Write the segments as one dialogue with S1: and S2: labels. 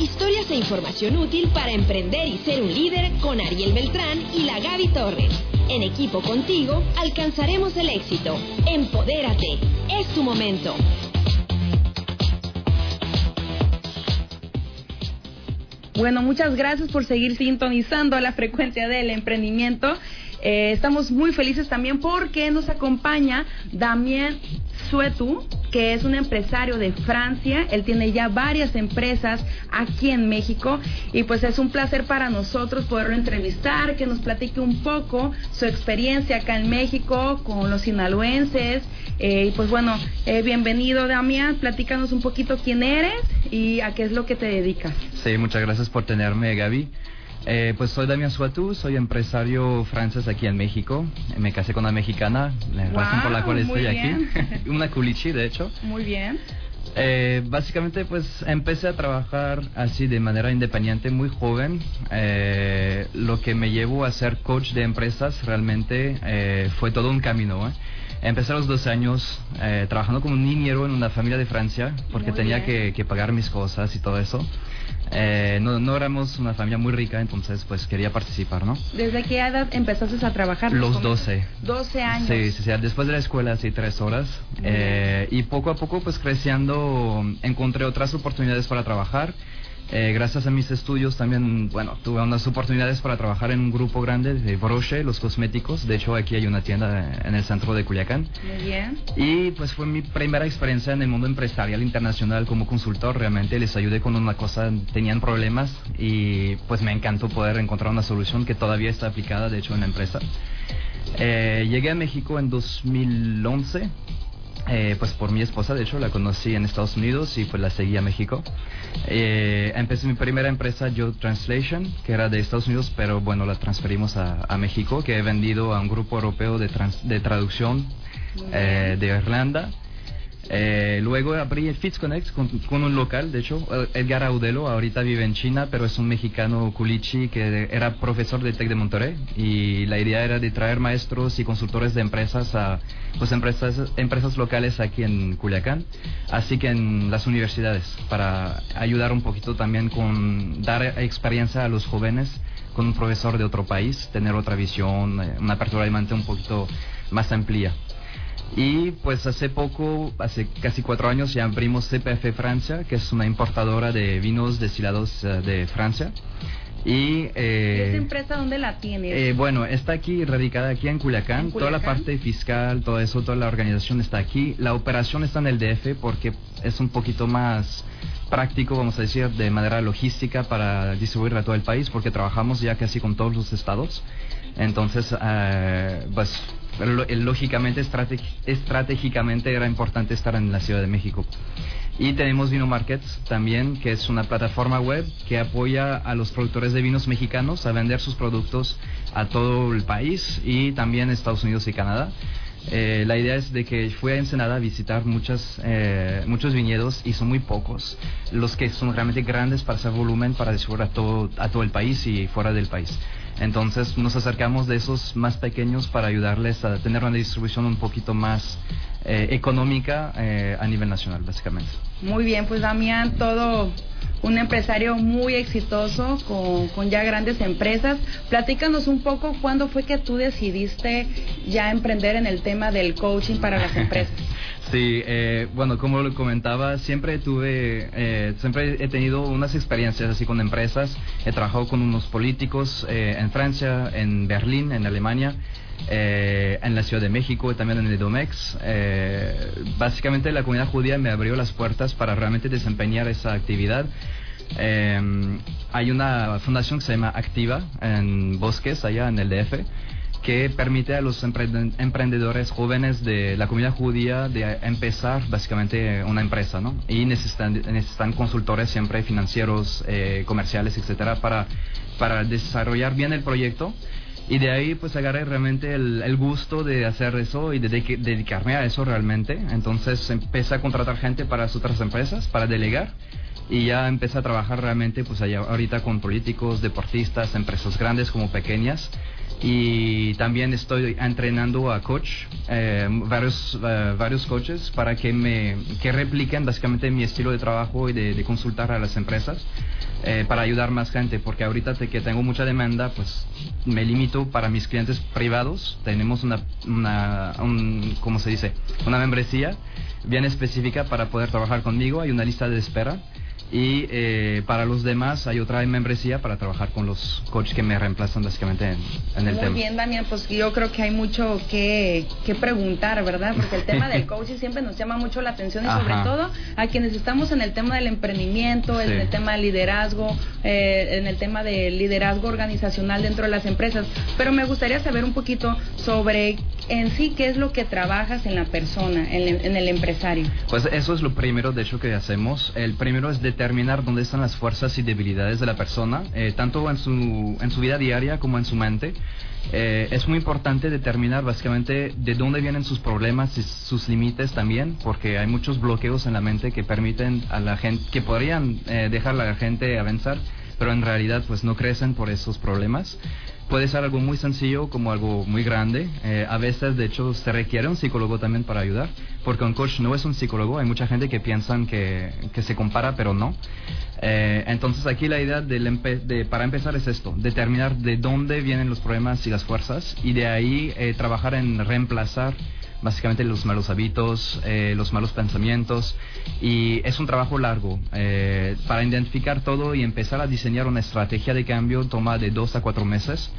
S1: Historias e información útil para emprender y ser un líder con Ariel Beltrán y la Gaby Torres. En equipo contigo alcanzaremos el éxito. Empodérate. Es tu momento.
S2: Bueno, muchas gracias por seguir sintonizando la frecuencia del emprendimiento. Eh, estamos muy felices también porque nos acompaña Damien Suetu, que es un empresario de Francia. Él tiene ya varias empresas aquí en México y pues es un placer para nosotros poderlo entrevistar, que nos platique un poco su experiencia acá en México con los sinaloenses. Eh, y pues bueno, eh, bienvenido Damián, platícanos un poquito quién eres y a qué es lo que te dedicas.
S3: Sí, muchas gracias por tenerme, Gaby. Eh, pues soy Damián Suatú, soy empresario francés aquí en México. Me casé con una mexicana, la razón por la cual estoy aquí. una culichi, de hecho.
S2: Muy bien.
S3: Eh, básicamente, pues empecé a trabajar así de manera independiente muy joven. Eh, lo que me llevó a ser coach de empresas realmente eh, fue todo un camino. Empecé a los dos años trabajando como un niñero en una familia de Francia porque tenía que, que, pagar mis cosas y todo eso. Eh, no, no éramos una familia muy rica, entonces pues quería participar, ¿no?
S2: ¿Desde qué edad empezaste a trabajar?
S3: Los 12.
S2: 12 años.
S3: Sí, sí, sí, después de la escuela, sí, tres horas. Eh, y poco a poco, pues creciendo, encontré otras oportunidades para trabajar. Eh, gracias a mis estudios también, bueno, tuve unas oportunidades para trabajar en un grupo grande de Broche, los cosméticos. De hecho, aquí hay una tienda en el centro de Culiacán.
S2: Muy bien.
S3: Y pues fue mi primera experiencia en el mundo empresarial internacional como consultor. Realmente les ayudé con una cosa, tenían problemas y pues me encantó poder encontrar una solución que todavía está aplicada, de hecho, en la empresa. Eh, llegué a México en 2011 eh, pues por mi esposa, de hecho, la conocí en Estados Unidos y pues la seguí a México. Eh, empecé mi primera empresa, Yo Translation, que era de Estados Unidos, pero bueno, la transferimos a, México, que he vendido a un grupo europeo de, de traducción eh, de Irlanda. Eh, luego abrí el FitzConnect con, con, un local, de hecho, Edgar Audelo, ahorita vive en China, pero es un mexicano culichi que era profesor de TEC de Monterrey y la idea era de traer maestros y consultores de empresas a pues empresas, empresas locales aquí en Culiacán, así que en las universidades, para ayudar un poquito también con dar experiencia a los jóvenes con un profesor de otro país, tener otra visión, eh, una apertura de mente un poquito más amplia. Y pues hace poco, hace casi cuatro años, ya abrimos CPF Francia, que es una importadora de vinos destilados eh, de Francia.
S2: Y, eh, ¿Esta empresa dónde la tienes?
S3: Eh, bueno, está aquí, radicada aquí en Culiacán. Toda la parte fiscal, todo eso, toda la organización está aquí. La operación está en el DF porque es un poquito más práctico, vamos a decir, de manera logística para distribuir a todo el país porque trabajamos ya casi con todos los estados. Entonces, eh, pues lógicamente, estratégicamente era importante estar en la Ciudad de México. Y tenemos Vino Markets también, que es una plataforma web que apoya a los productores de vinos mexicanos a vender sus productos a todo el país y también Estados Unidos y Canadá. Eh, la idea es de que fui a Ensenada a visitar muchas, eh, muchos viñedos y son muy pocos los que son realmente grandes para hacer volumen para distribuir a todo, a todo el país y fuera del país. Entonces nos acercamos de esos más pequeños para ayudarles a tener una distribución un poquito más eh, económica eh, a nivel nacional, básicamente.
S2: Muy bien, pues Damián, todo un empresario muy exitoso con, ya grandes empresas. Platícanos un poco cuándo fue que tú decidiste ya emprender en el tema del coaching para las empresas.
S3: Sí, eh, bueno, como lo comentaba, siempre tuve, eh, siempre he tenido unas experiencias así con empresas. He trabajado con unos políticos eh, en Francia, en Berlín, en Alemania, en la Ciudad de México y también en el Domex. básicamente la comunidad judía me abrió las puertas para realmente desempeñar esa actividad. hay una fundación que se llama Activa en Bosques, allá en el DF que permite a los emprendedores jóvenes de la comunidad judía de empezar básicamente una empresa, ¿no? Y necesitan, necesitan consultores siempre financieros, eh, comerciales, etcétera, para, para desarrollar bien el proyecto. Y de ahí pues agarré realmente el, gusto de hacer eso y de, dedicarme a eso realmente. Entonces empecé a contratar gente para otras empresas, para delegar y ya empecé a trabajar realmente pues allá ahorita con políticos, deportistas, empresas grandes como pequeñas y también estoy entrenando a coach, eh, varios, eh, varios coaches para que me que repliquen básicamente mi estilo de trabajo y de, consultar a las empresas eh, para ayudar más gente, porque ahorita que tengo mucha demanda, pues me limito para mis clientes privados. Tenemos una, una un, ¿cómo se dice? Una membresía bien específica para poder trabajar conmigo. Hay una lista de espera y eh, para los demás hay otra membresía para trabajar con los coaches que me reemplazan básicamente en, el tema.
S2: Muy bien, Damián, pues yo creo que hay mucho que, que preguntar, ¿verdad? Porque el tema del coaching siempre nos llama mucho la atención y sobre todo a quienes estamos en el tema del emprendimiento, en el tema del liderazgo, eh, en el tema del liderazgo organizacional dentro de las empresas. Pero me gustaría saber un poquito sobre en sí qué es lo que trabajas en la persona, en, en el empresario.
S3: Pues eso es lo primero, de hecho, que hacemos. El primero es de determinar dónde están las fuerzas y debilidades de la persona, eh, tanto en su, en su vida diaria como en su mente. Eh, es muy importante determinar básicamente de dónde vienen sus problemas y sus límites también, porque hay muchos bloqueos en la mente que permiten a la gente, que podrían eh, dejar a la gente avanzar, pero en realidad pues no crecen por esos problemas puede ser algo muy sencillo como algo muy grande. Eh, a veces, de hecho, se requiere un psicólogo también para ayudar, porque un coach no es un psicólogo. Hay mucha gente que piensan que, que se compara, pero no. Eh, entonces, aquí la idea de, para empezar es esto, determinar de dónde vienen los problemas y las fuerzas, y de ahí eh, trabajar en reemplazar básicamente los malos hábitos, eh, los malos pensamientos y es un trabajo largo. Eh, para identificar todo y empezar a diseñar una estrategia de cambio toma de dos a cuatro meses.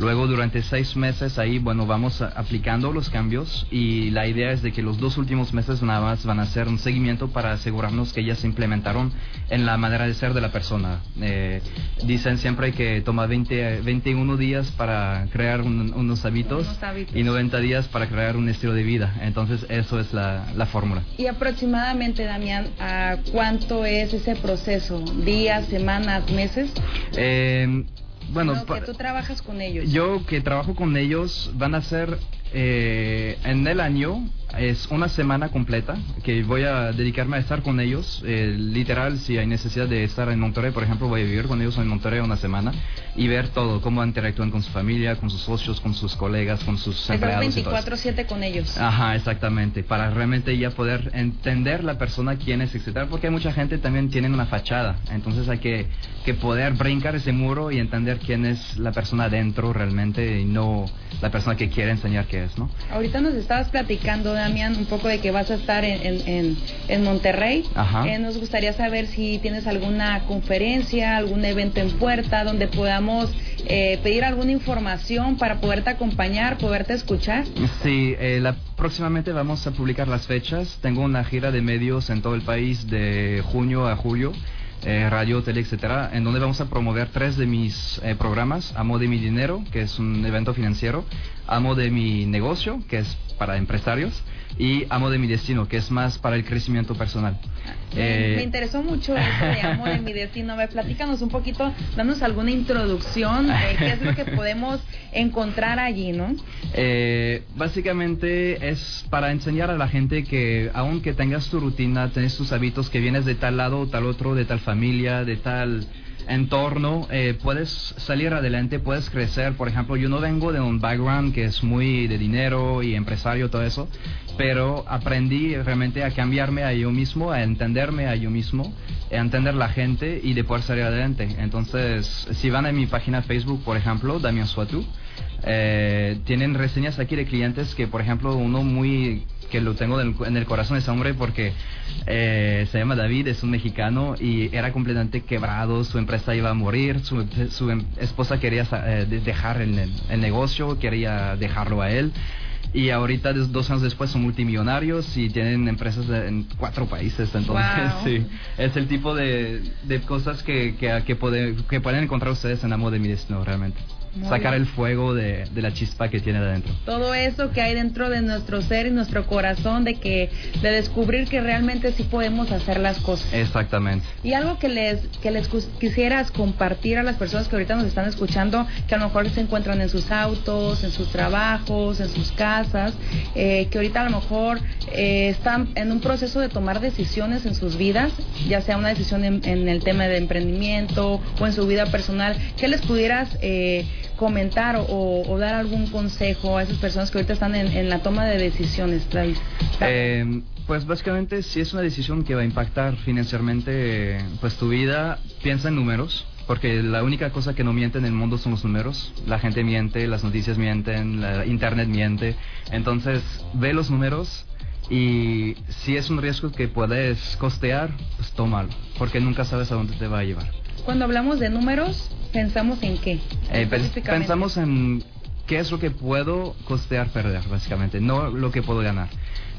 S3: Luego durante seis meses ahí, bueno, vamos aplicando los cambios y la idea es de que los dos últimos meses nada más van a ser un seguimiento para asegurarnos que ya se implementaron en la manera de ser de la persona. Eh, dicen siempre que toma 20, 21 días para crear unos, hábitos y 90 días para crear un estilo de vida. Entonces eso es la, la fórmula.
S2: Y aproximadamente, Damián, ¿a cuánto es ese proceso? ¿Días, semanas, meses?
S3: Eh, bueno,
S2: que tú trabajas con ellos.
S3: Yo que trabajo con ellos van a ser eh, en el año es una semana completa que voy a dedicarme a estar con ellos. Eh, literal, si hay necesidad de estar en Monterrey, por ejemplo, voy a vivir con ellos en Monterrey una semana y ver todo, cómo interactúan con su familia, con sus socios, con sus colegas, con sus empleados.
S2: 24/7 con ellos.
S3: Ajá, exactamente, para realmente ya poder entender la persona quién es, etcétera, porque hay mucha gente también tiene una fachada, entonces hay que, que poder brincar ese muro y entender quién es la persona adentro realmente y no la persona que quiere enseñar qué es, ¿no?
S2: Ahorita nos estabas platicando, Damián, un poco de que vas a estar en, en, en Monterrey.
S3: Ajá.
S2: Eh, nos gustaría saber si tienes alguna conferencia, algún evento en puerta donde podamos eh, pedir alguna información para poderte acompañar, poderte escuchar.
S3: Sí, eh, la, próximamente vamos a publicar las fechas. Tengo una gira de medios en todo el país de junio a julio eh, radio, tele, etcétera, en donde vamos a promover tres de mis eh, programas: Amo de mi dinero, que es un evento financiero, Amo de mi negocio, que es para empresarios, y Amo de mi destino, que es más para el crecimiento personal.
S2: me eh, interesó mucho eso de Amo de mi destino. A ver, platícanos un poquito, danos alguna introducción de qué es lo que podemos encontrar allí, ¿no?
S3: Eh, básicamente es para enseñar a la gente que aunque tengas tu rutina, tenés tus hábitos, que vienes de tal lado o tal otro, de tal familia, de tal entorno, eh, puedes salir adelante, puedes crecer. Por ejemplo, yo no vengo de un background que es muy de dinero y empresario, todo eso, pero aprendí realmente a cambiarme a yo mismo, a entenderme a yo mismo, a entender la gente y de poder salir adelante. Entonces, si van a mi página Facebook, por ejemplo, Damian Suatu, eh, tienen reseñas aquí de clientes que, por ejemplo, uno muy que lo tengo en el corazón ese hombre porque eh, se llama David, es un mexicano y era completamente quebrado, su empresa iba a morir, su, em, esposa quería eh, dejar el, el, negocio, quería dejarlo a él. Y ahorita, dos años después, son multimillonarios y tienen empresas en cuatro países. Entonces, sí, es el tipo de, de cosas que, que, que, que pueden encontrar ustedes en Amor de mi Destino, realmente sacar el fuego de, la chispa que tiene adentro.
S2: Todo eso que hay dentro de nuestro ser y nuestro corazón, de que de descubrir que realmente sí podemos hacer las cosas.
S3: Exactamente.
S2: Y algo que les que les quisieras compartir a las personas que ahorita nos están escuchando, que a lo mejor se encuentran en sus autos, en sus trabajos, en sus casas, eh, que ahorita a lo mejor eh, están en un proceso de tomar decisiones en sus vidas, ya sea una decisión en, el tema de emprendimiento o en su vida personal, ¿qué les pudieras eh, comentar o, dar algún consejo a esas personas que ahorita están en, la toma de decisiones, Travis?
S3: Eh, pues básicamente si es una decisión que va a impactar financieramente pues tu vida, piensa en números, porque la única cosa que no miente en el mundo son los números. La gente miente, las noticias mienten, la internet miente. Entonces, ve los números y si es un riesgo que puedes costear, pues tómalo, porque nunca sabes a dónde te va a llevar.
S2: Cuando hablamos de números, ¿pensamos en qué?
S3: Eh, pensamos en qué es lo que puedo costear perder, básicamente, no lo que puedo ganar.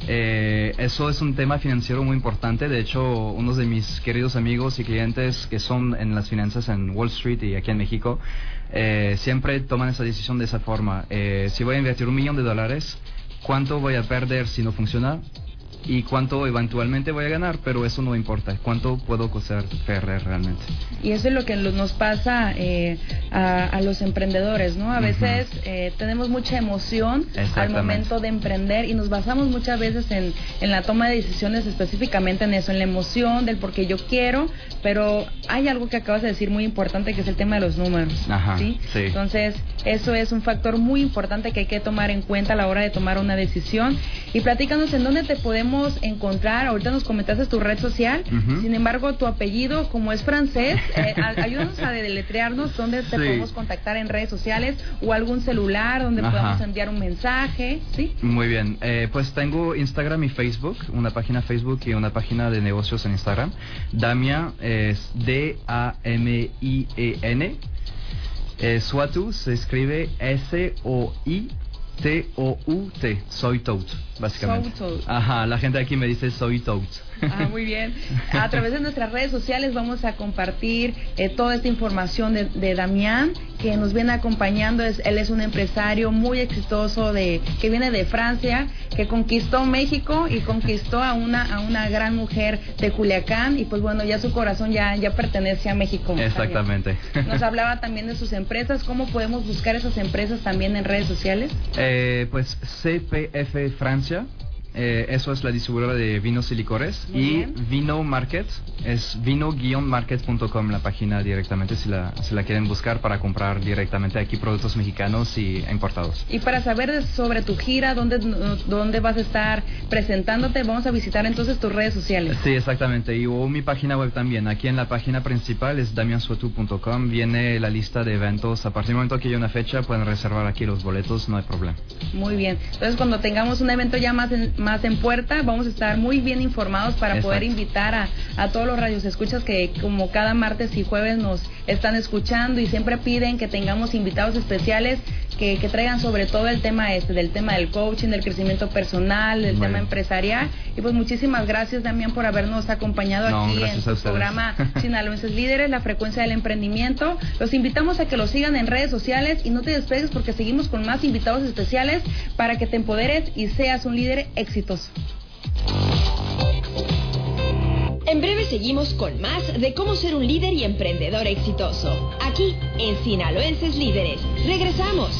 S3: Eh, eso es un tema financiero muy importante. De hecho, unos de mis queridos amigos y clientes que son en las finanzas en Wall Street y aquí en México, eh, siempre toman esa decisión de esa forma. si voy a invertir un millón de dólares, ¿cuánto voy a perder si no funciona? Y cuánto eventualmente voy a ganar, pero eso no importa, cuánto puedo perder realmente.
S2: Y eso es lo que nos pasa eh, a, los emprendedores, ¿no? A veces eh, tenemos mucha emoción al momento de emprender y nos basamos muchas veces en, en la toma de decisiones específicamente en eso, en la emoción del porque yo quiero, pero hay algo que acabas de decir muy importante que es el tema de los números. ¿sí? Entonces, eso es un factor muy importante que hay que tomar en cuenta a la hora de tomar una decisión. Y platícanos en dónde te podemos encontrar? Ahorita nos comentaste tu red social, sin embargo, tu apellido, como es francés, eh, ayúdanos a deletrearnos dónde te podemos contactar en redes sociales o algún celular donde podamos enviar un mensaje, ¿sí?
S3: Muy bien, eh, pues tengo Instagram y Facebook, una página Facebook y una página de negocios en Instagram. Damia es D-A-M-I-E-N. Eh, Suatu se escribe S-O-I T-O-U-T, soy Toad, básicamente. Ajá, la gente aquí me dice soy Toad.
S2: Ah, muy bien. A través de nuestras redes sociales vamos a compartir eh, toda esta información de, de, Damián, que nos viene acompañando. Es, él es un empresario muy exitoso de, que viene de Francia, que conquistó México y conquistó a una, a una gran mujer de Culiacán. Y pues bueno, ya su corazón ya, ya pertenece a México.
S3: Exactamente.
S2: Nos hablaba también de sus empresas. ¿Cómo podemos buscar esas empresas también en redes sociales?
S3: Eh, pues CPF Francia audiência. Eh, eso es la distribuidora de vinos y licores. y Vino Market es vino-market.com la página directamente si la, si la quieren buscar para comprar directamente aquí productos mexicanos y importados.
S2: Y para saber sobre tu gira, dónde, dónde vas a estar presentándote, vamos a visitar entonces tus redes sociales.
S3: Sí, exactamente. Y o mi página web también. Aquí en la página principal es damiansuatu.com. Viene la lista de eventos. A partir del momento que haya una fecha, pueden reservar aquí los boletos, no hay problema.
S2: Muy bien. Entonces, cuando tengamos un evento ya más en, más en puerta. Vamos a estar muy bien informados para poder invitar a, a todos los radios escuchas que como cada martes y jueves nos están escuchando y siempre piden que tengamos invitados especiales que, que traigan sobre todo el tema este, del tema del coaching, del crecimiento personal, del tema empresarial. Y pues muchísimas gracias también por habernos acompañado aquí en su programa Sinaloenses Líderes, la frecuencia del emprendimiento. Los invitamos a que lo sigan en redes sociales y no te despegues porque seguimos con más invitados especiales para que te empoderes y seas un líder exitoso.
S1: En breve seguimos con más de cómo ser un líder y emprendedor exitoso. Aquí en Sinaloenses Líderes. Regresamos.